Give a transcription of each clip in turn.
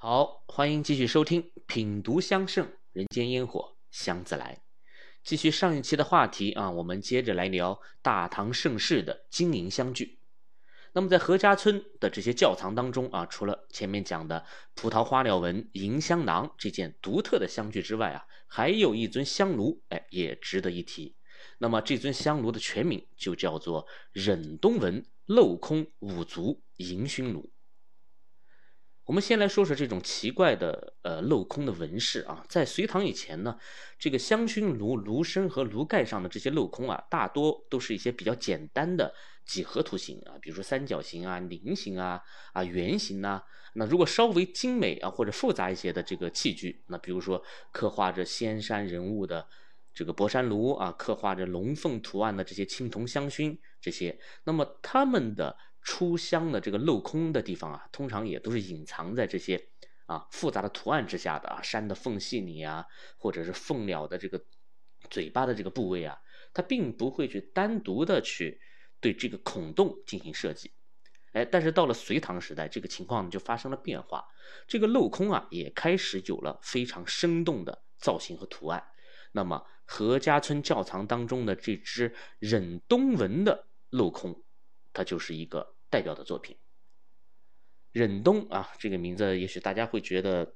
好，欢迎继续收听《品读香盛人间烟火香自来》。继续上一期的话题啊，我们接着来聊大唐盛世的金银香具。那么在何家村的这些窖藏当中啊，除了前面讲的葡萄花鸟纹银香囊这件独特的香具之外啊，还有一尊香炉，哎，也值得一提。那么这尊香炉的全名就叫做忍冬纹镂空五足银熏炉。我们先来说说这种奇怪的呃镂空的纹饰啊，在隋唐以前呢，这个香薰炉炉身和炉盖上的这些镂空啊，大多都是一些比较简单的几何图形啊，比如说三角形啊、菱形啊、啊圆形呐。那如果稍微精美啊或者复杂一些的这个器具，那比如说刻画着仙山人物的这个博山炉啊，刻画着龙凤图案的这些青铜香薰这些，那么它们的。出香的这个镂空的地方啊，通常也都是隐藏在这些啊复杂的图案之下的啊，山的缝隙里啊，或者是凤鸟的这个嘴巴的这个部位啊，它并不会去单独的去对这个孔洞进行设计。哎，但是到了隋唐时代，这个情况就发生了变化，这个镂空啊也开始有了非常生动的造型和图案。那么何家村窖藏当中的这只忍冬纹的镂空，它就是一个。代表的作品，忍冬啊，这个名字也许大家会觉得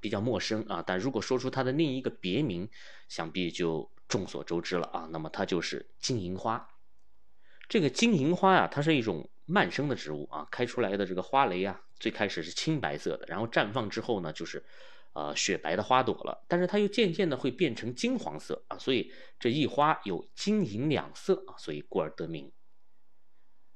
比较陌生啊，但如果说出它的另一个别名，想必就众所周知了啊。那么它就是金银花。这个金银花啊，它是一种慢生的植物啊，开出来的这个花蕾啊，最开始是青白色的，然后绽放之后呢，就是呃雪白的花朵了，但是它又渐渐的会变成金黄色啊，所以这一花有金银两色啊，所以故而得名。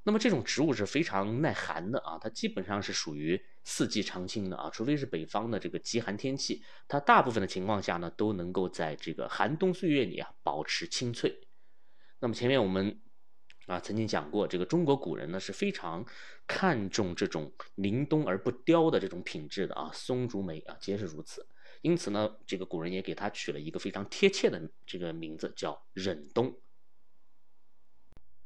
那么这种植物是非常耐寒的啊，它基本上是属于四季常青的啊，除非是北方的这个极寒天气，它大部分的情况下呢，都能够在这个寒冬岁月里啊保持清脆。那么前面我们啊曾经讲过，这个中国古人呢是非常看重这种临冬而不凋的这种品质的啊，松竹梅啊皆是如此。因此呢，这个古人也给它取了一个非常贴切的这个名字，叫忍冬。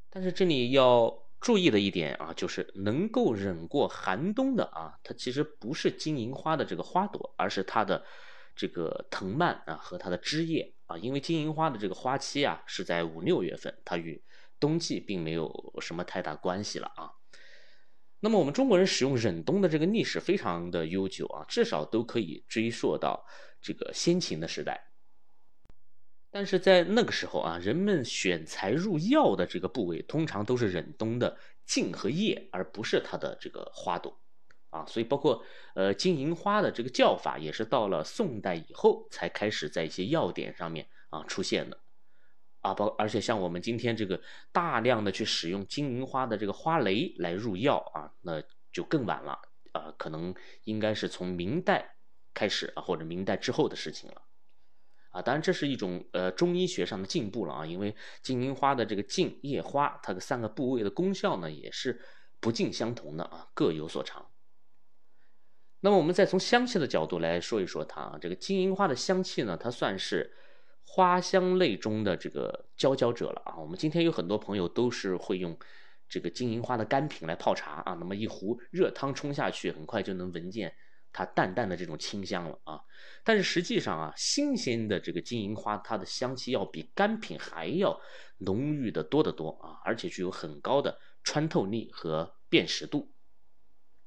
但是这里要。注意的一点啊，就是能够忍过寒冬的啊，它其实不是金银花的这个花朵，而是它的这个藤蔓啊和它的枝叶啊。因为金银花的这个花期啊是在五六月份，它与冬季并没有什么太大关系了啊。那么我们中国人使用忍冬的这个历史非常的悠久啊，至少都可以追溯到这个先秦的时代。但是在那个时候啊，人们选材入药的这个部位，通常都是忍冬的茎和叶，而不是它的这个花朵，啊，所以包括呃金银花的这个叫法，也是到了宋代以后才开始在一些药典上面啊出现的，啊，包而且像我们今天这个大量的去使用金银花的这个花蕾来入药啊，那就更晚了。啊，可能应该是从明代开始啊，或者明代之后的事情了。啊，当然这是一种呃中医学上的进步了啊，因为金银花的这个茎、叶、花，它的三个部位的功效呢也是不尽相同的啊，各有所长。那么我们再从香气的角度来说一说它啊，这个金银花的香气呢，它算是花香类中的这个佼佼者了啊。我们今天有很多朋友都是会用这个金银花的干品来泡茶啊，那么一壶热汤冲下去，很快就能闻见。它淡淡的这种清香了啊，但是实际上啊，新鲜的这个金银花，它的香气要比干品还要浓郁的多得多啊，而且具有很高的穿透力和辨识度。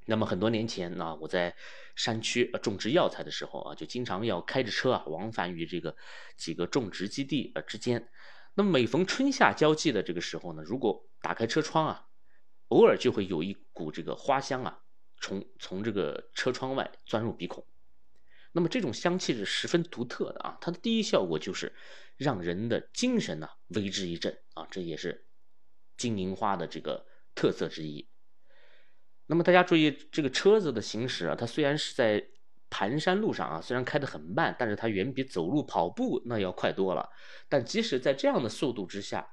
那么很多年前呢，我在山区种植药材的时候啊，就经常要开着车啊，往返于这个几个种植基地呃之间。那么每逢春夏交际的这个时候呢，如果打开车窗啊，偶尔就会有一股这个花香啊。从从这个车窗外钻入鼻孔，那么这种香气是十分独特的啊！它的第一效果就是让人的精神呢为之一振啊，这也是金银花的这个特色之一。那么大家注意，这个车子的行驶啊，它虽然是在盘山路上啊，虽然开得很慢，但是它远比走路跑步那要快多了。但即使在这样的速度之下，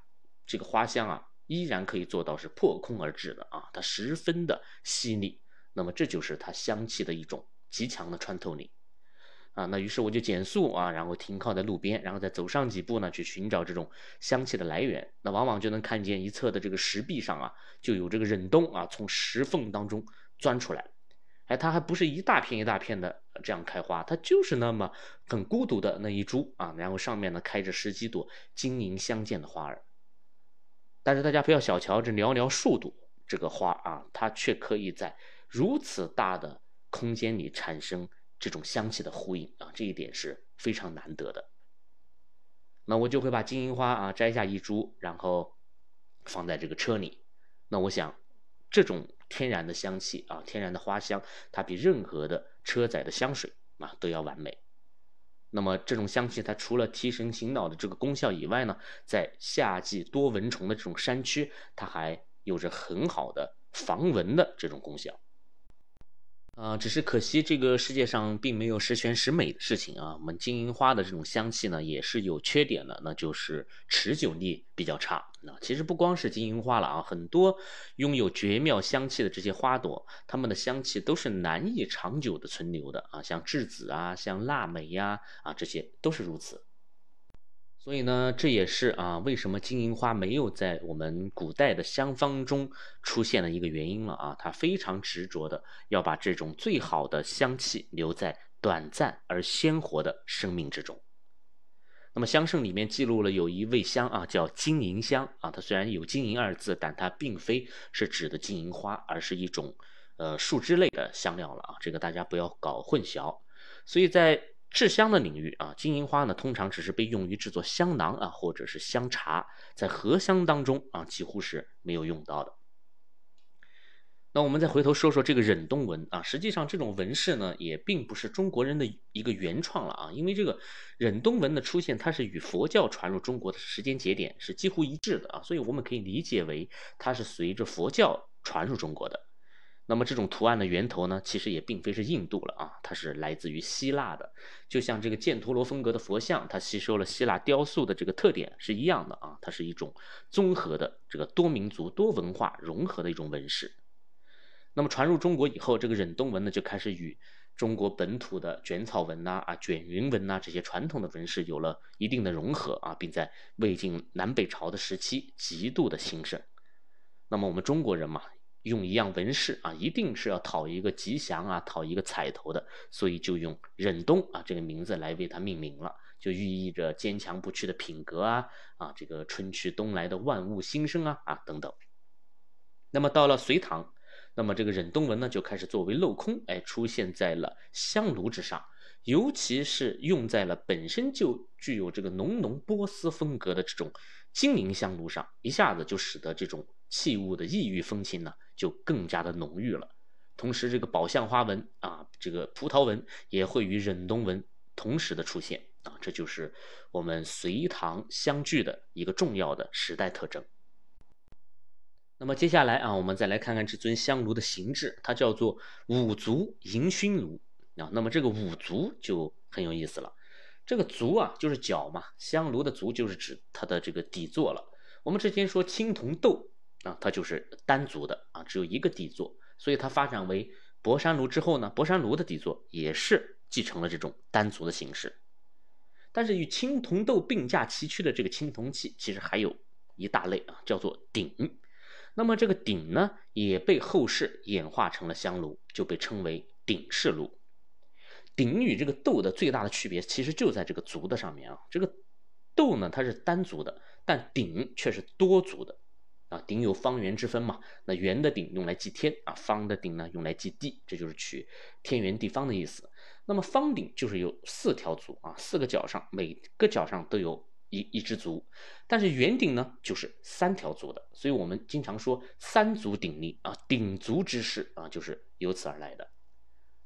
这个花香啊，依然可以做到是破空而至的啊，它十分的细腻。那么这就是它香气的一种极强的穿透力，啊，那于是我就减速啊，然后停靠在路边，然后再走上几步呢，去寻找这种香气的来源。那往往就能看见一侧的这个石壁上啊，就有这个忍冬啊，从石缝当中钻出来。哎，它还不是一大片一大片的这样开花，它就是那么很孤独的那一株啊，然后上面呢开着十几朵晶莹相间的花儿。但是大家不要小瞧这寥寥数朵这个花啊，它却可以在如此大的空间里产生这种香气的呼应啊，这一点是非常难得的。那我就会把金银花啊摘下一株，然后放在这个车里。那我想，这种。天然的香气啊，天然的花香，它比任何的车载的香水啊都要完美。那么这种香气，它除了提神醒脑的这个功效以外呢，在夏季多蚊虫的这种山区，它还有着很好的防蚊的这种功效。啊，只是可惜这个世界上并没有十全十美的事情啊。我们金银花的这种香气呢，也是有缺点的，那就是持久力比较差。那其实不光是金银花了啊，很多拥有绝妙香气的这些花朵，它们的香气都是难以长久的存留的啊，像栀子啊，像腊梅呀，啊，这些都是如此。所以呢，这也是啊，为什么金银花没有在我们古代的香方中出现的一个原因了啊？它非常执着的要把这种最好的香气留在短暂而鲜活的生命之中。那么香圣里面记录了有一味香啊，叫金银香啊。它虽然有金银二字，但它并非是指的金银花，而是一种呃树枝类的香料了啊。这个大家不要搞混淆。所以在制香的领域啊，金银花呢通常只是被用于制作香囊啊，或者是香茶，在合香当中啊几乎是没有用到的。那我们再回头说说这个忍冬纹啊，实际上这种纹饰呢也并不是中国人的一个原创了啊，因为这个忍冬纹的出现，它是与佛教传入中国的时间节点是几乎一致的啊，所以我们可以理解为它是随着佛教传入中国的。那么这种图案的源头呢，其实也并非是印度了啊，它是来自于希腊的。就像这个犍陀罗风格的佛像，它吸收了希腊雕塑的这个特点是一样的啊，它是一种综合的这个多民族多文化融合的一种纹饰。那么传入中国以后，这个忍冬纹呢就开始与中国本土的卷草纹呐、啊卷云纹呐这些传统的纹饰有了一定的融合啊，并在魏晋南北朝的时期极度的兴盛。那么我们中国人嘛。用一样纹饰啊，一定是要讨一个吉祥啊，讨一个彩头的，所以就用忍冬啊这个名字来为它命名了，就寓意着坚强不屈的品格啊啊，这个春去冬来的万物新生啊啊等等。那么到了隋唐，那么这个忍冬纹呢就开始作为镂空，哎，出现在了香炉之上，尤其是用在了本身就具有这个浓浓波斯风格的这种金银香炉上，一下子就使得这种器物的异域风情呢。就更加的浓郁了，同时这个宝相花纹啊，这个葡萄纹也会与忍冬纹同时的出现啊，这就是我们隋唐相聚的一个重要的时代特征。那么接下来啊，我们再来看看这尊香炉的形制，它叫做五足迎熏炉啊。那么这个五足就很有意思了，这个足啊就是脚嘛，香炉的足就是指它的这个底座了。我们之前说青铜豆。啊，它就是单足的啊，只有一个底座，所以它发展为博山炉之后呢，博山炉的底座也是继承了这种单足的形式。但是与青铜豆并驾齐驱的这个青铜器，其实还有一大类啊，叫做鼎。那么这个鼎呢，也被后世演化成了香炉，就被称为鼎式炉。鼎与这个豆的最大的区别，其实就在这个足的上面啊。这个豆呢，它是单足的，但鼎却是多足的。啊，鼎有方圆之分嘛？那圆的鼎用来祭天啊，方的鼎呢用来祭地，这就是取天圆地方的意思。那么方鼎就是有四条足啊，四个角上每个角上都有一一只足，但是圆鼎呢就是三条足的，所以我们经常说三足鼎立啊，鼎足之势啊就是由此而来的。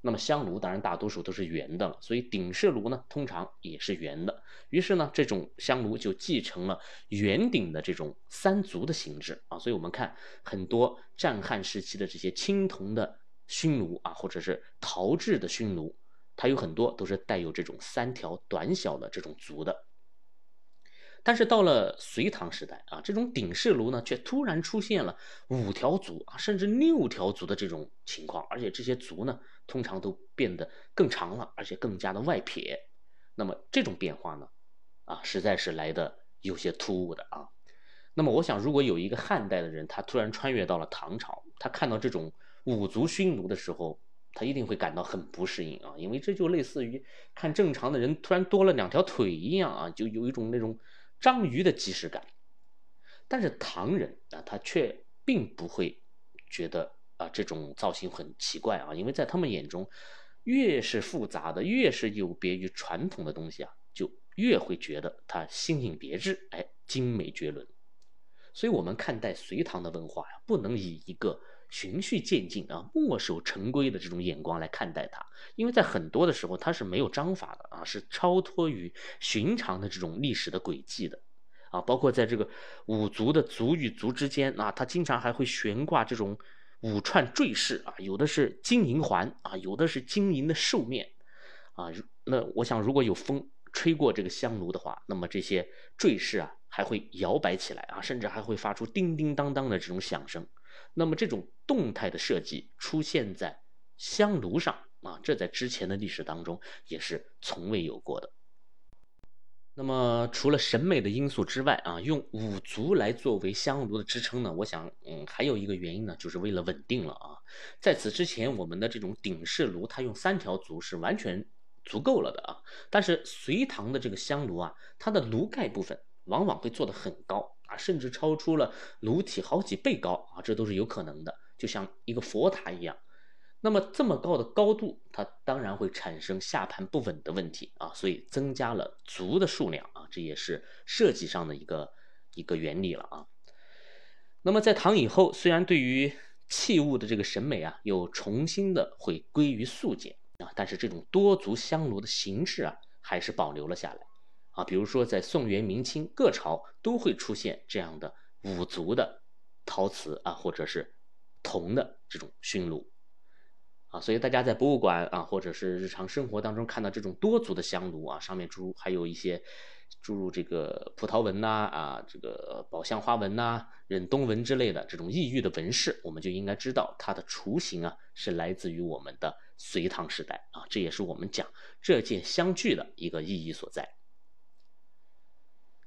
那么香炉当然大多数都是圆的了，所以鼎式炉呢通常也是圆的。于是呢，这种香炉就继承了圆顶的这种三足的形制啊。所以我们看很多战汉时期的这些青铜的熏炉啊，或者是陶制的熏炉，它有很多都是带有这种三条短小的这种足的。但是到了隋唐时代啊，这种鼎式炉呢，却突然出现了五条足啊，甚至六条足的这种情况，而且这些足呢，通常都变得更长了，而且更加的外撇。那么这种变化呢，啊，实在是来的有些突兀的啊。那么我想，如果有一个汉代的人，他突然穿越到了唐朝，他看到这种五足熏炉的时候，他一定会感到很不适应啊，因为这就类似于看正常的人突然多了两条腿一样啊，就有一种那种章鱼的即视感。但是唐人啊，他却并不会觉得啊这种造型很奇怪啊，因为在他们眼中，越是复杂的，越是有别于传统的东西啊，就越会觉得它新颖别致，哎，精美绝伦。所以，我们看待隋唐的文化呀，不能以一个循序渐进啊、墨守成规的这种眼光来看待它，因为在很多的时候，它是没有章法的啊，是超脱于寻常的这种历史的轨迹的。啊，包括在这个五族的族与族之间啊，它经常还会悬挂这种五串坠饰啊，有的是金银环啊，有的是金银的兽面啊。那我想，如果有风吹过这个香炉的话，那么这些坠饰啊还会摇摆起来啊，甚至还会发出叮叮当当的这种响声。那么这种动态的设计出现在香炉上啊，这在之前的历史当中也是从未有过的。那么，除了审美的因素之外啊，用五足来作为香炉的支撑呢？我想，嗯，还有一个原因呢，就是为了稳定了啊。在此之前，我们的这种鼎式炉，它用三条足是完全足够了的啊。但是隋唐的这个香炉啊，它的炉盖部分往往会做得很高啊，甚至超出了炉体好几倍高啊，这都是有可能的，就像一个佛塔一样。那么这么高的高度，它当然会产生下盘不稳的问题啊，所以增加了足的数量啊，这也是设计上的一个一个原理了啊。那么在唐以后，虽然对于器物的这个审美啊，又重新的会归于素简啊，但是这种多足香炉的形制啊，还是保留了下来啊。比如说在宋元明清各朝都会出现这样的五足的陶瓷啊，或者是铜的这种熏炉。啊，所以大家在博物馆啊，或者是日常生活当中看到这种多足的香炉啊，上面注入还有一些注入这个葡萄纹呐啊，这个宝相花纹呐、忍冬纹之类的这种异域的纹饰，我们就应该知道它的雏形啊是来自于我们的隋唐时代啊，这也是我们讲这件香具的一个意义所在。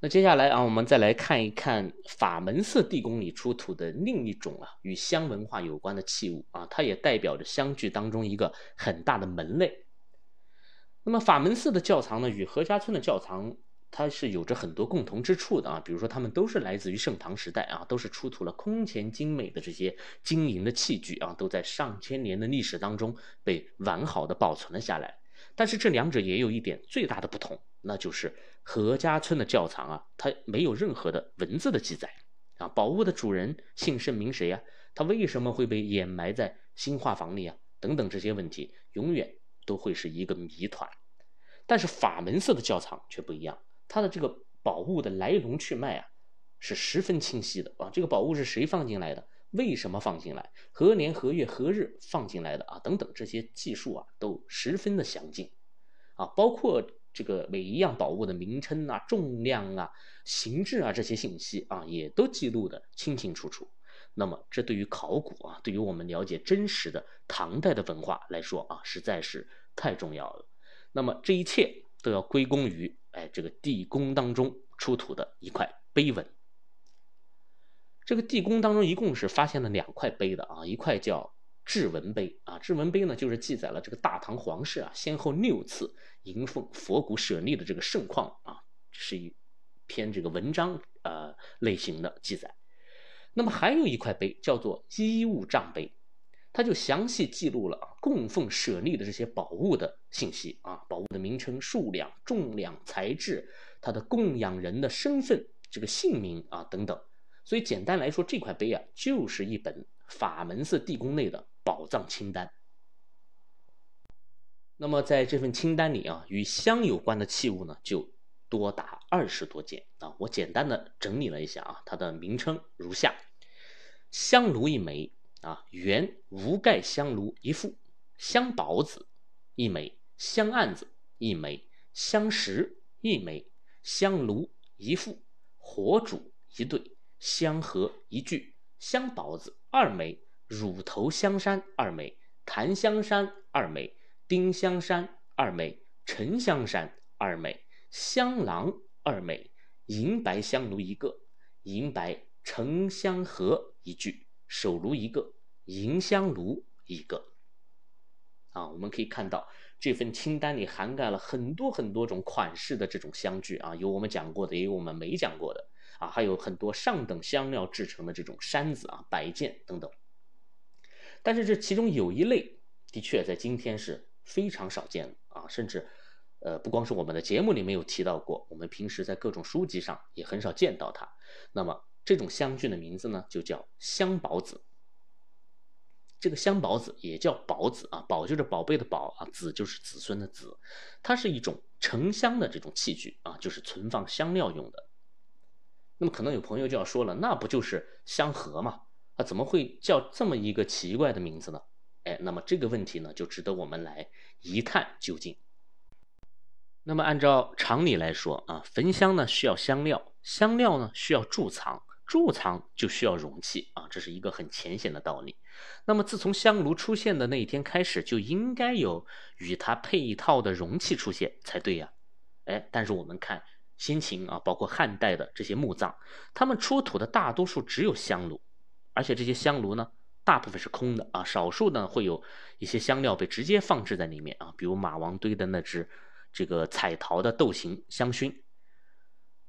那接下来啊，我们再来看一看法门寺地宫里出土的另一种啊与香文化有关的器物啊，它也代表着香具当中一个很大的门类。那么法门寺的窖藏呢，与何家村的窖藏它是有着很多共同之处的啊，比如说它们都是来自于盛唐时代啊，都是出土了空前精美的这些金银的器具啊，都在上千年的历史当中被完好的保存了下来。但是这两者也有一点最大的不同，那就是何家村的窖藏啊，它没有任何的文字的记载啊，宝物的主人姓甚名谁呀？他为什么会被掩埋在新画房里啊？等等这些问题，永远都会是一个谜团。但是法门寺的窖藏却不一样，它的这个宝物的来龙去脉啊，是十分清晰的啊。这个宝物是谁放进来的？为什么放进来？何年何月何日放进来的啊？等等这些技术啊，都十分的详尽，啊，包括这个每一样宝物的名称啊、重量啊、形制啊这些信息啊，也都记录的清清楚楚。那么，这对于考古啊，对于我们了解真实的唐代的文化来说啊，实在是太重要了。那么，这一切都要归功于哎这个地宫当中出土的一块碑文。这个地宫当中一共是发现了两块碑的啊，一块叫志文碑啊，志文碑呢就是记载了这个大唐皇室啊先后六次迎奉佛骨舍利的这个盛况啊，是一篇这个文章呃类型的记载。那么还有一块碑叫做衣物帐碑，它就详细记录了供奉舍利的这些宝物的信息啊，宝物的名称、数量、重量、材质，它的供养人的身份、这个姓名啊等等。所以简单来说，这块碑啊，就是一本法门寺地宫内的宝藏清单。那么在这份清单里啊，与香有关的器物呢，就多达二十多件啊。我简单的整理了一下啊，它的名称如下：香炉一枚啊，圆无盖香炉一副，香宝子一枚，香案子一枚，香石一枚，香炉一副，火煮一对。香盒一具，香宝子二枚，乳头香山二枚，檀香山二枚，丁香山二枚，沉香山二枚，香囊二枚，银白香炉一个，银白沉香盒一具，手炉一个，银香炉一个。啊，我们可以看到这份清单里涵盖了很多很多种款式的这种香具啊，有我们讲过的，也有我们没讲过的啊，还有很多上等香料制成的这种山子啊、摆件等等。但是这其中有一类，的确在今天是非常少见的啊，甚至，呃，不光是我们的节目里没有提到过，我们平时在各种书籍上也很少见到它。那么这种香具的名字呢，就叫香宝子。这个香宝子也叫宝子啊，宝就是宝贝的宝啊，子就是子孙的子，它是一种盛香的这种器具啊，就是存放香料用的。那么可能有朋友就要说了，那不就是香盒吗？啊，怎么会叫这么一个奇怪的名字呢？哎，那么这个问题呢，就值得我们来一探究竟。那么按照常理来说啊，焚香呢需要香料，香料呢需要贮藏，贮藏就需要容器啊，这是一个很浅显的道理。那么自从香炉出现的那一天开始，就应该有与它配套的容器出现才对呀。哎，但是我们看先秦啊，包括汉代的这些墓葬，他们出土的大多数只有香炉。而且这些香炉呢，大部分是空的啊，少数呢会有一些香料被直接放置在里面啊，比如马王堆的那只这个彩陶的豆形香薰，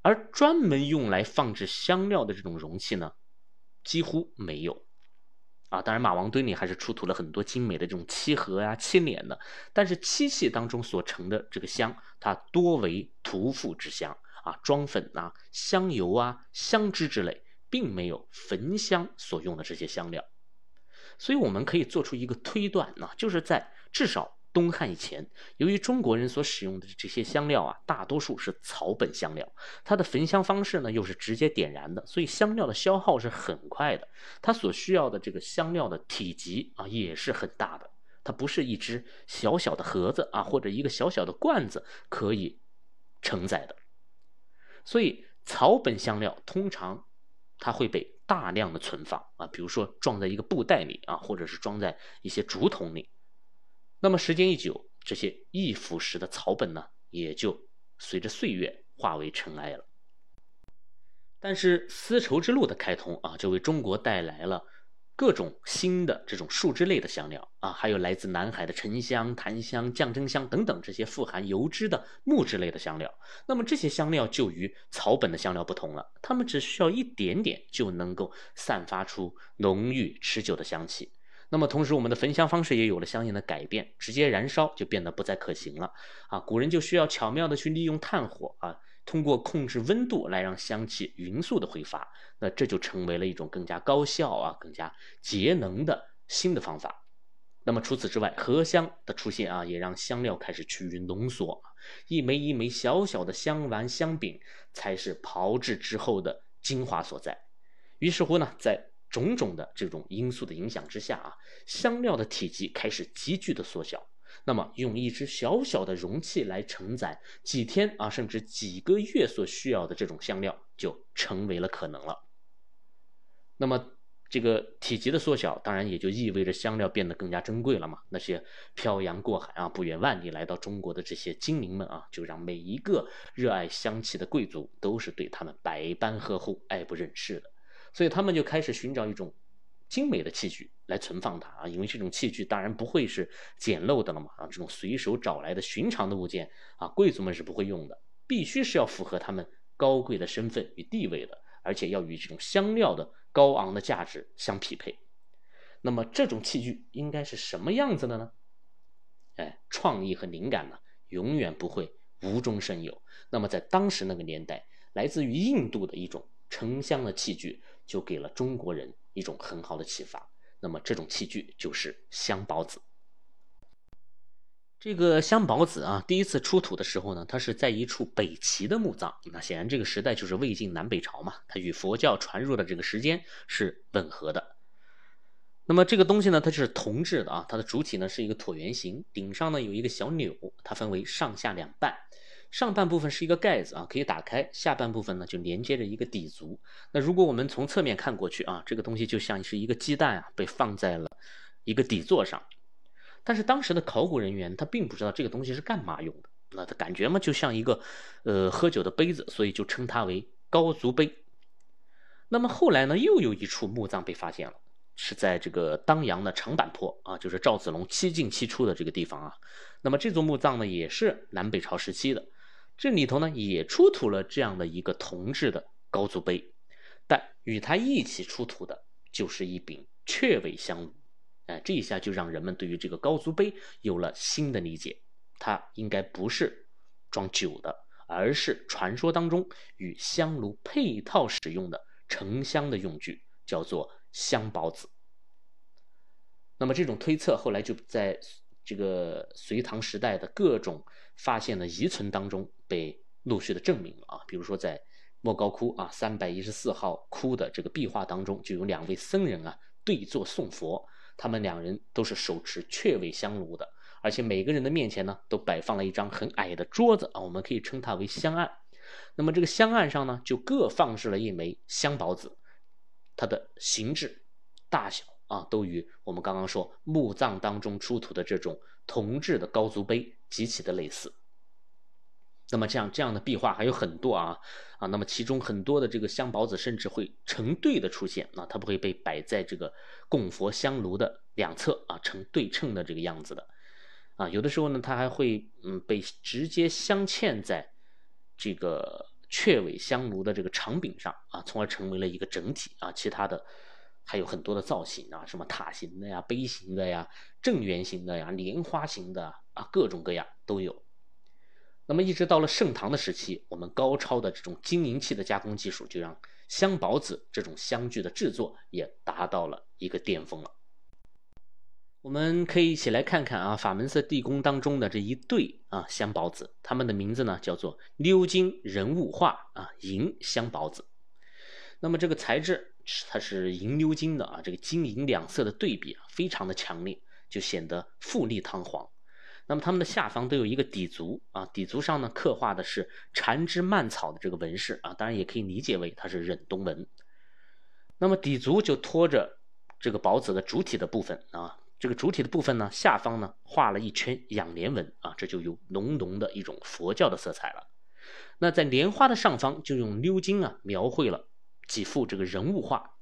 而专门用来放置香料的这种容器呢，几乎没有啊。当然，马王堆里还是出土了很多精美的这种漆盒呀、漆脸的，但是漆器当中所盛的这个香，它多为涂覆之香啊，装粉啊、香油啊、香脂之类。并没有焚香所用的这些香料，所以我们可以做出一个推断呢，就是在至少东汉以前，由于中国人所使用的这些香料啊，大多数是草本香料，它的焚香方式呢又是直接点燃的，所以香料的消耗是很快的，它所需要的这个香料的体积啊也是很大的，它不是一只小小的盒子啊或者一个小小的罐子可以承载的，所以草本香料通常。它会被大量的存放啊，比如说装在一个布袋里啊，或者是装在一些竹筒里。那么时间一久，这些易腐蚀的草本呢，也就随着岁月化为尘埃了。但是丝绸之路的开通啊，就为中国带来了。各种新的这种树脂类的香料啊，还有来自南海的沉香、檀香、降真香等等这些富含油脂的木质类的香料。那么这些香料就与草本的香料不同了，它们只需要一点点就能够散发出浓郁持久的香气。那么同时，我们的焚香方式也有了相应的改变，直接燃烧就变得不再可行了啊。古人就需要巧妙的去利用炭火啊。通过控制温度来让香气匀速的挥发，那这就成为了一种更加高效啊、更加节能的新的方法。那么除此之外，合香的出现啊，也让香料开始趋于浓缩，一枚一枚小小的香丸、香饼才是炮制之后的精华所在。于是乎呢，在种种的这种因素的影响之下啊，香料的体积开始急剧的缩小。那么，用一只小小的容器来承载几天啊，甚至几个月所需要的这种香料，就成为了可能了。那么，这个体积的缩小，当然也就意味着香料变得更加珍贵了嘛。那些漂洋过海啊，不远万里来到中国的这些精灵们啊，就让每一个热爱香气的贵族都是对他们百般呵护、爱不忍释的。所以，他们就开始寻找一种。精美的器具来存放它啊，因为这种器具当然不会是简陋的了嘛啊，这种随手找来的寻常的物件啊，贵族们是不会用的，必须是要符合他们高贵的身份与地位的，而且要与这种香料的高昂的价值相匹配。那么这种器具应该是什么样子的呢？哎，创意和灵感呢，永远不会无中生有。那么在当时那个年代，来自于印度的一种沉香的器具，就给了中国人。一种很好的启发。那么这种器具就是香宝子。这个香宝子啊，第一次出土的时候呢，它是在一处北齐的墓葬。那显然这个时代就是魏晋南北朝嘛，它与佛教传入的这个时间是吻合的。那么这个东西呢，它就是铜制的啊，它的主体呢是一个椭圆形，顶上呢有一个小钮，它分为上下两半。上半部分是一个盖子啊，可以打开；下半部分呢就连接着一个底足。那如果我们从侧面看过去啊，这个东西就像是一个鸡蛋啊，被放在了一个底座上。但是当时的考古人员他并不知道这个东西是干嘛用的，那他感觉嘛就像一个呃喝酒的杯子，所以就称它为高足杯。那么后来呢，又有一处墓葬被发现了，是在这个当阳的长坂坡啊，就是赵子龙七进七出的这个地方啊。那么这座墓葬呢，也是南北朝时期的，这里头呢也出土了这样的一个铜制的高足杯，但与它一起出土的就是一柄雀尾香炉。哎，这一下就让人们对于这个高足杯有了新的理解，它应该不是装酒的，而是传说当中与香炉配套使用的盛香的用具，叫做。香宝子，那么这种推测后来就在这个隋唐时代的各种发现的遗存当中被陆续的证明了啊。比如说在莫高窟啊三百一十四号窟的这个壁画当中，就有两位僧人啊对坐诵佛，他们两人都是手持雀尾香炉的，而且每个人的面前呢都摆放了一张很矮的桌子啊，我们可以称它为香案。那么这个香案上呢就各放置了一枚香宝子。它的形制、大小啊，都与我们刚刚说墓葬当中出土的这种铜制的高足杯极其的类似。那么这样这样的壁画还有很多啊啊，那么其中很多的这个香宝子甚至会成对的出现啊，它不会被摆在这个供佛香炉的两侧啊，成对称的这个样子的啊，有的时候呢，它还会嗯被直接镶嵌在这个。雀尾香炉的这个长柄上啊，从而成为了一个整体啊。其他的还有很多的造型啊，什么塔形的呀、杯形的呀、正圆形的呀、莲花形的啊，各种各样都有。那么一直到了盛唐的时期，我们高超的这种金银器的加工技术，就让香宝子这种香具的制作也达到了一个巅峰了。我们可以一起来看看啊，法门寺地宫当中的这一对啊香宝子，它们的名字呢叫做鎏金人物画啊银香宝子。那么这个材质它是银鎏金的啊，这个金银两色的对比啊非常的强烈，就显得富丽堂皇。那么它们的下方都有一个底足啊，底足上呢刻画的是缠枝蔓草的这个纹饰啊，当然也可以理解为它是忍冬纹。那么底足就托着这个宝子的主体的部分啊。这个主体的部分呢，下方呢画了一圈仰莲纹啊，这就有浓浓的一种佛教的色彩了。那在莲花的上方，就用鎏金啊描绘了几幅这个人物画。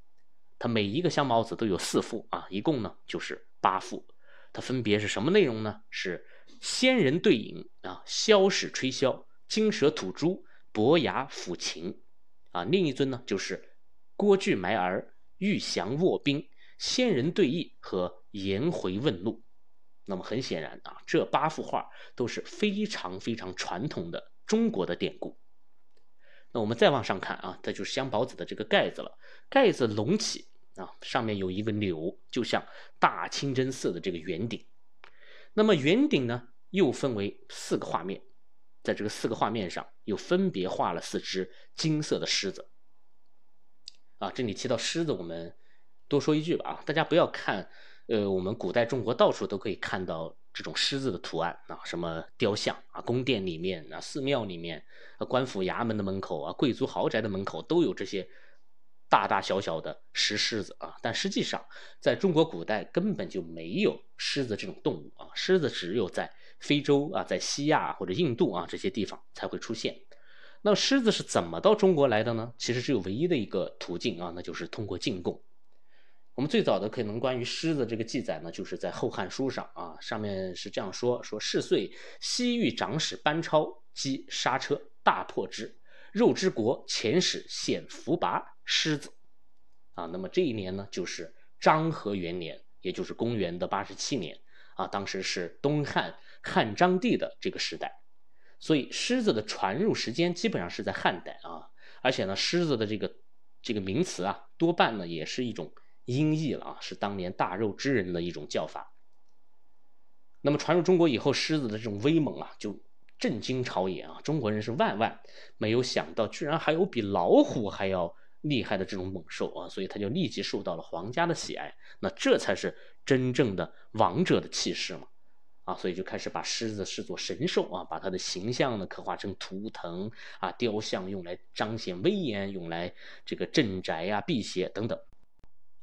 它每一个香茅子都有四幅啊，一共呢就是八幅。它分别是什么内容呢？是仙人对影啊，箫使吹箫，金蛇吐珠，伯牙抚琴啊。另一尊呢就是郭巨埋儿，玉祥卧冰，仙人对弈和。颜回问路，那么很显然啊，这八幅画都是非常非常传统的中国的典故。那我们再往上看啊，这就是香宝子的这个盖子了。盖子隆起啊，上面有一个钮，就像大清真寺的这个圆顶。那么圆顶呢，又分为四个画面，在这个四个画面上又分别画了四只金色的狮子。啊，这里提到狮子，我们多说一句吧啊，大家不要看。呃，我们古代中国到处都可以看到这种狮子的图案啊，什么雕像啊，宫殿里面啊，寺庙里面，啊，官府衙门的门口啊，贵族豪宅的门口都有这些大大小小的石狮子啊。但实际上，在中国古代根本就没有狮子这种动物啊，狮子只有在非洲啊，在西亚或者印度啊这些地方才会出现。那狮子是怎么到中国来的呢？其实只有唯一的一个途径啊，那就是通过进贡。我们最早的可能关于狮子这个记载呢，就是在《后汉书》上啊，上面是这样说：说是岁西域长史班超击杀车，大破之，肉之国遣使献伏拔狮子，啊，那么这一年呢，就是章和元年，也就是公元的八十七年啊，当时是东汉汉章帝的这个时代，所以狮子的传入时间基本上是在汉代啊，而且呢，狮子的这个这个名词啊，多半呢也是一种。音译了啊，是当年大肉之人的一种叫法。那么传入中国以后，狮子的这种威猛啊，就震惊朝野啊。中国人是万万没有想到，居然还有比老虎还要厉害的这种猛兽啊，所以他就立即受到了皇家的喜爱。那这才是真正的王者的气势嘛，啊，所以就开始把狮子视作神兽啊，把它的形象呢刻画成图腾啊、雕像，用来彰显威严，用来这个镇宅啊、辟邪等等。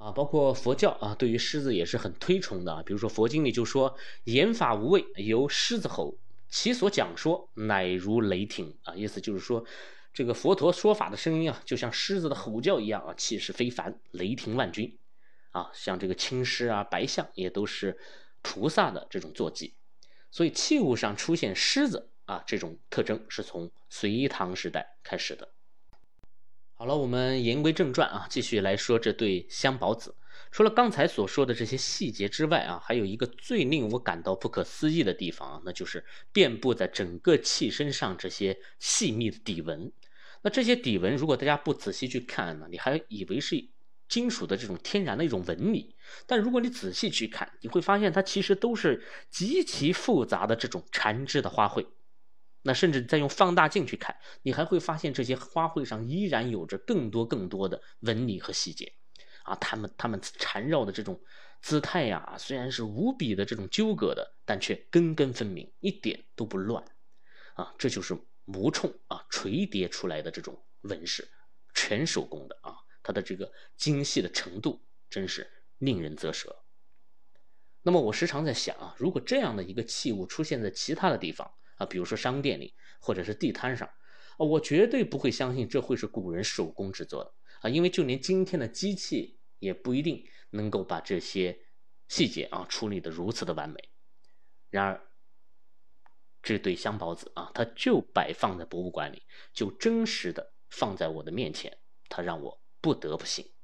啊，包括佛教啊，对于狮子也是很推崇的啊。比如说佛经里就说：“言法无畏，由狮子吼，其所讲说，乃如雷霆。”啊，意思就是说，这个佛陀说法的声音啊，就像狮子的吼叫一样啊，气势非凡，雷霆万钧。啊，像这个青狮啊、白象也都是菩萨的这种坐骑，所以器物上出现狮子啊这种特征是从隋唐时代开始的。好了，我们言归正传啊，继续来说这对香宝子。除了刚才所说的这些细节之外啊，还有一个最令我感到不可思议的地方啊，那就是遍布在整个器身上这些细密的底纹。那这些底纹，如果大家不仔细去看呢，你还以为是金属的这种天然的一种纹理。但如果你仔细去看，你会发现它其实都是极其复杂的这种缠枝的花卉。那甚至再用放大镜去看，你还会发现这些花卉上依然有着更多更多的纹理和细节。啊，他们他们缠绕的这种姿态呀，虽然是无比的这种纠葛的，但却根根分明，一点都不乱。啊，这就是模冲啊垂叠出来的这种纹饰，全手工的啊，它的这个精细的程度真是令人啧舌。那么我时常在想啊，如果这样的一个器物出现在其他的地方啊，比如说商店里或者是地摊上，啊，我绝对不会相信这会是古人手工制作的。啊，因为就连今天的机器也不一定能够把这些细节啊处理的如此的完美。然而，这对香宝子啊，它就摆放在博物馆里，就真实的放在我的面前，它让我不得不信。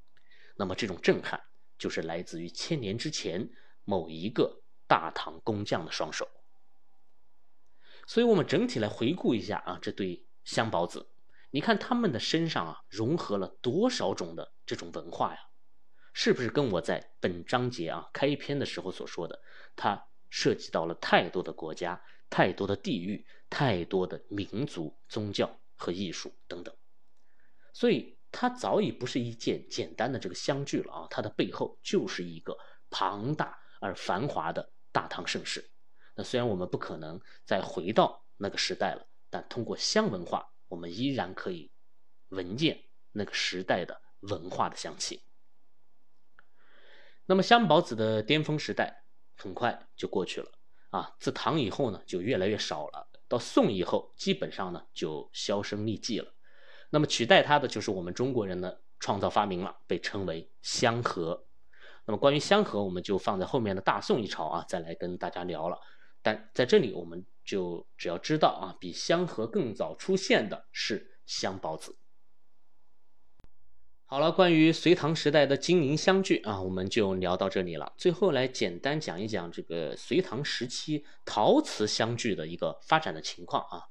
那么，这种震撼就是来自于千年之前某一个大唐工匠的双手。所以，我们整体来回顾一下啊，这对香宝子。你看他们的身上啊，融合了多少种的这种文化呀？是不是跟我在本章节啊开篇的时候所说的，它涉及到了太多的国家、太多的地域、太多的民族、宗教和艺术等等，所以它早已不是一件简单的这个相聚了啊！它的背后就是一个庞大而繁华的大唐盛世。虽然我们不可能再回到那个时代了，但通过香文化。我们依然可以闻见那个时代的文化的香气。那么香宝子的巅峰时代很快就过去了啊，自唐以后呢就越来越少了，到宋以后基本上呢就销声匿迹了。那么取代它的就是我们中国人的创造发明了，被称为香盒。那么关于香盒，我们就放在后面的大宋一朝啊再来跟大家聊了。但在这里我们。就只要知道啊，比香河更早出现的是香包子。好了，关于隋唐时代的金银相聚啊，我们就聊到这里了。最后来简单讲一讲这个隋唐时期陶瓷相聚的一个发展的情况啊。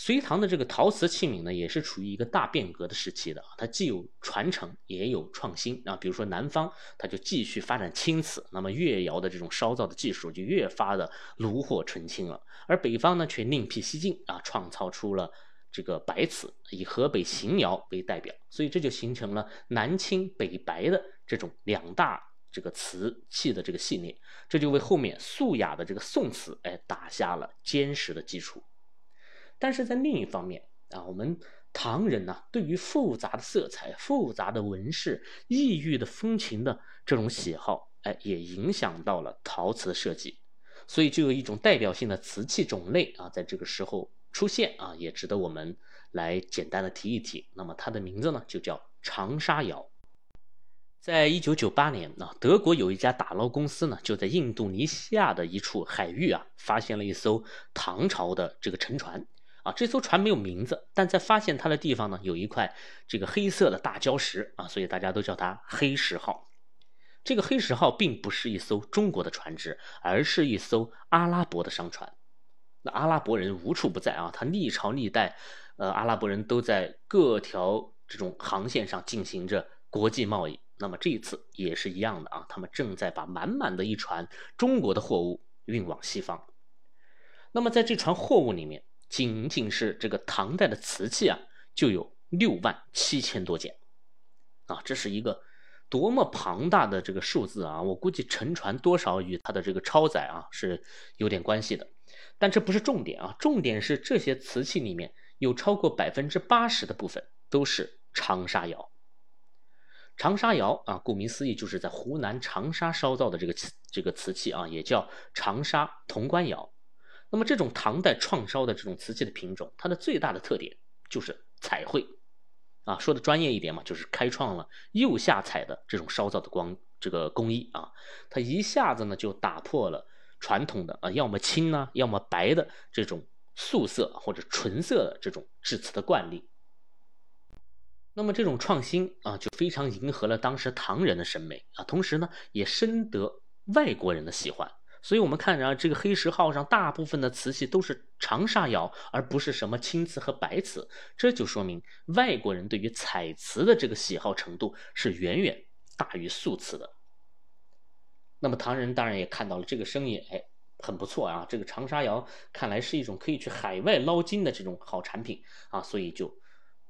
隋唐的这个陶瓷器皿呢，也是处于一个大变革的时期的，它既有传承，也有创新啊。比如说南方，它就继续发展青瓷，那么越窑的这种烧造的技术就越发的炉火纯青了；而北方呢，却另辟蹊径啊，创造出了这个白瓷，以河北邢窑为代表，所以这就形成了南青北白的这种两大这个瓷器的这个系列，这就为后面素雅的这个宋瓷哎打下了坚实的基础。但是在另一方面啊，我们唐人呢，对于复杂的色彩、复杂的纹饰、异域的风情的这种喜好，哎，也影响到了陶瓷的设计，所以就有一种代表性的瓷器种类啊，在这个时候出现啊，也值得我们来简单的提一提。那么它的名字呢，就叫长沙窑。在一九九八年呢，德国有一家打捞公司呢，就在印度尼西亚的一处海域啊，发现了一艘唐朝的这个沉船。啊，这艘船没有名字，但在发现它的地方呢，有一块这个黑色的大礁石啊，所以大家都叫它黑石号。这个黑石号并不是一艘中国的船只，而是一艘阿拉伯的商船。那阿拉伯人无处不在啊，他历朝历代，呃，阿拉伯人都在各条这种航线上进行着国际贸易。那么这一次也是一样的啊，他们正在把满满的一船中国的货物运往西方。那么在这船货物里面。仅仅是这个唐代的瓷器啊，就有六万七千多件，啊，这是一个多么庞大的这个数字啊！我估计沉船多少与它的这个超载啊是有点关系的，但这不是重点啊，重点是这些瓷器里面有超过百分之八十的部分都是长沙窑。长沙窑啊，顾名思义就是在湖南长沙烧造的这个瓷这个瓷器啊，也叫长沙铜官窑。那么这种唐代创烧的这种瓷器的品种，它的最大的特点就是彩绘，啊，说的专业一点嘛，就是开创了釉下彩的这种烧造的光这个工艺啊，它一下子呢就打破了传统的啊，要么青呢，要么白的这种素色或者纯色的这种制瓷的惯例。那么这种创新啊，就非常迎合了当时唐人的审美啊，同时呢，也深得外国人的喜欢。所以，我们看啊，这个黑石号上大部分的瓷器都是长沙窑，而不是什么青瓷和白瓷。这就说明外国人对于彩瓷的这个喜好程度是远远大于素瓷的。那么，唐人当然也看到了这个生意，哎，很不错啊。这个长沙窑看来是一种可以去海外捞金的这种好产品啊，所以就。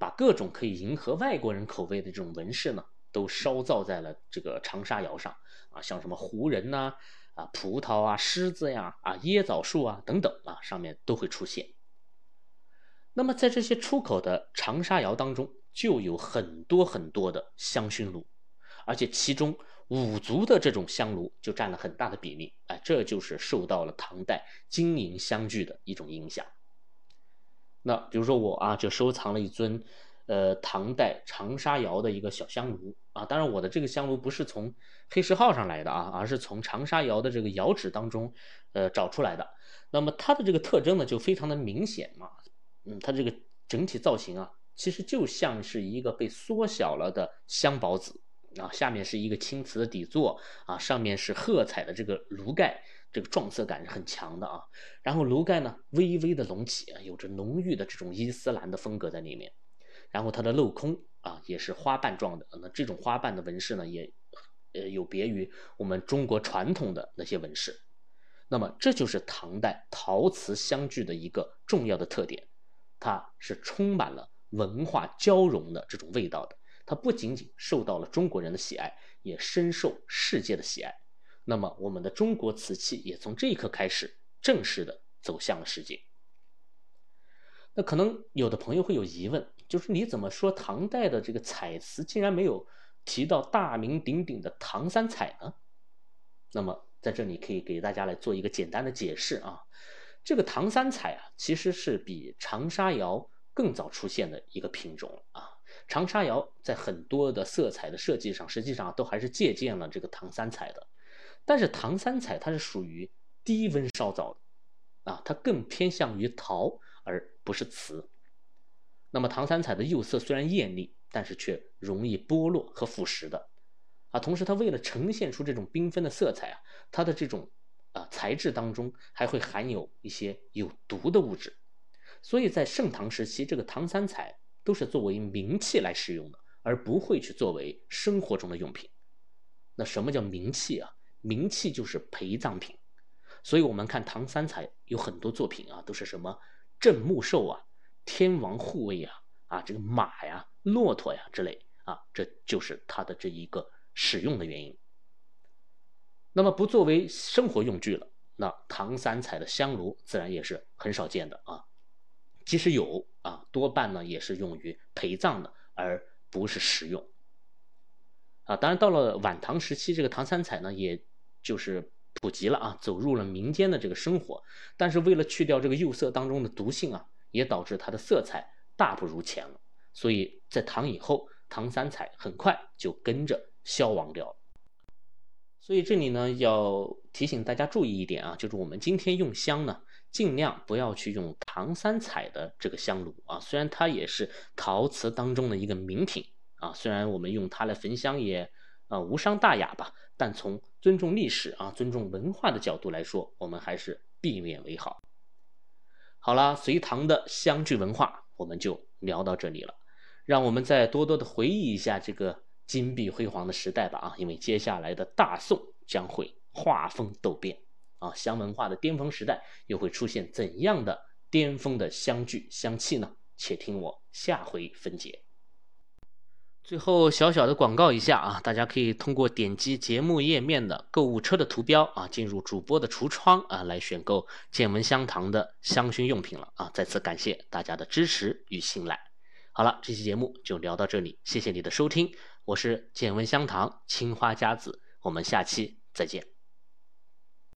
把各种可以迎合外国人口味的这种纹饰呢，都烧造在了这个长沙窑上啊，像什么胡人呐、啊葡萄啊、狮子呀、啊椰枣树啊等等啊，上面都会出现。那么在这些出口的长沙窑当中，就有很多很多的香薰炉，而且其中五族的这种香炉就占了很大的比例。哎，这就是受到了唐代金银相聚的一种影响。那比如说我啊，就收藏了一尊，呃，唐代长沙窑的一个小香炉啊。当然，我的这个香炉不是从黑石号上来的啊，而是从长沙窑的这个窑址当中，呃，找出来的。那么它的这个特征呢，就非常的明显嘛。嗯，它这个整体造型啊，其实就像是一个被缩小了的香宝子啊，下面是一个青瓷的底座啊，上面是褐彩的这个炉盖。这个撞色感是很强的啊，然后炉盖呢微微的隆起，有着浓郁的这种伊斯兰的风格在里面，然后它的镂空啊也是花瓣状的，那这种花瓣的纹饰呢也呃有别于我们中国传统的那些纹饰，那么这就是唐代陶瓷相具的一个重要的特点，它是充满了文化交融的这种味道的，它不仅仅受到了中国人的喜爱，也深受世界的喜爱。那么，我们的中国瓷器也从这一刻开始正式的走向了世界。那可能有的朋友会有疑问，就是你怎么说唐代的这个彩瓷竟然没有提到大名鼎鼎的唐三彩呢？那么在这里可以给大家来做一个简单的解释啊，这个唐三彩啊，其实是比长沙窑更早出现的一个品种啊。长沙窑在很多的色彩的设计上，实际上都还是借鉴了这个唐三彩的。但是唐三彩它是属于低温烧造的，啊，它更偏向于陶而不是瓷。那么唐三彩的釉色虽然艳丽，但是却容易剥落和腐蚀的，啊，同时它为了呈现出这种缤纷的色彩啊，它的这种啊材质当中还会含有一些有毒的物质，所以在盛唐时期，这个唐三彩都是作为名器来使用的，而不会去作为生活中的用品。那什么叫名器啊？名器就是陪葬品，所以我们看唐三彩有很多作品啊，都是什么镇墓兽啊、天王护卫啊、啊这个马呀、骆驼呀之类啊，这就是它的这一个使用的原因。那么不作为生活用具了，那唐三彩的香炉自然也是很少见的啊。即使有啊，多半呢也是用于陪葬的，而不是食用。啊，当然到了晚唐时期，这个唐三彩呢，也就是普及了啊，走入了民间的这个生活。但是为了去掉这个釉色当中的毒性啊，也导致它的色彩大不如前了。所以在唐以后，唐三彩很快就跟着消亡掉了。所以这里呢，要提醒大家注意一点啊，就是我们今天用香呢，尽量不要去用唐三彩的这个香炉啊，虽然它也是陶瓷当中的一个名品。啊，虽然我们用它来焚香也，啊无伤大雅吧，但从尊重历史啊、尊重文化的角度来说，我们还是避免为好。好了，隋唐的香具文化我们就聊到这里了，让我们再多多的回忆一下这个金碧辉煌的时代吧啊，因为接下来的大宋将会画风陡变啊，香文化的巅峰时代又会出现怎样的巅峰的相聚香气呢？且听我下回分解。最后小小的广告一下啊，大家可以通过点击节目页面的购物车的图标啊，进入主播的橱窗啊，来选购见闻香堂的香薰用品了啊！再次感谢大家的支持与信赖。好了，这期节目就聊到这里，谢谢你的收听，我是见闻香堂青花家子，我们下期再见。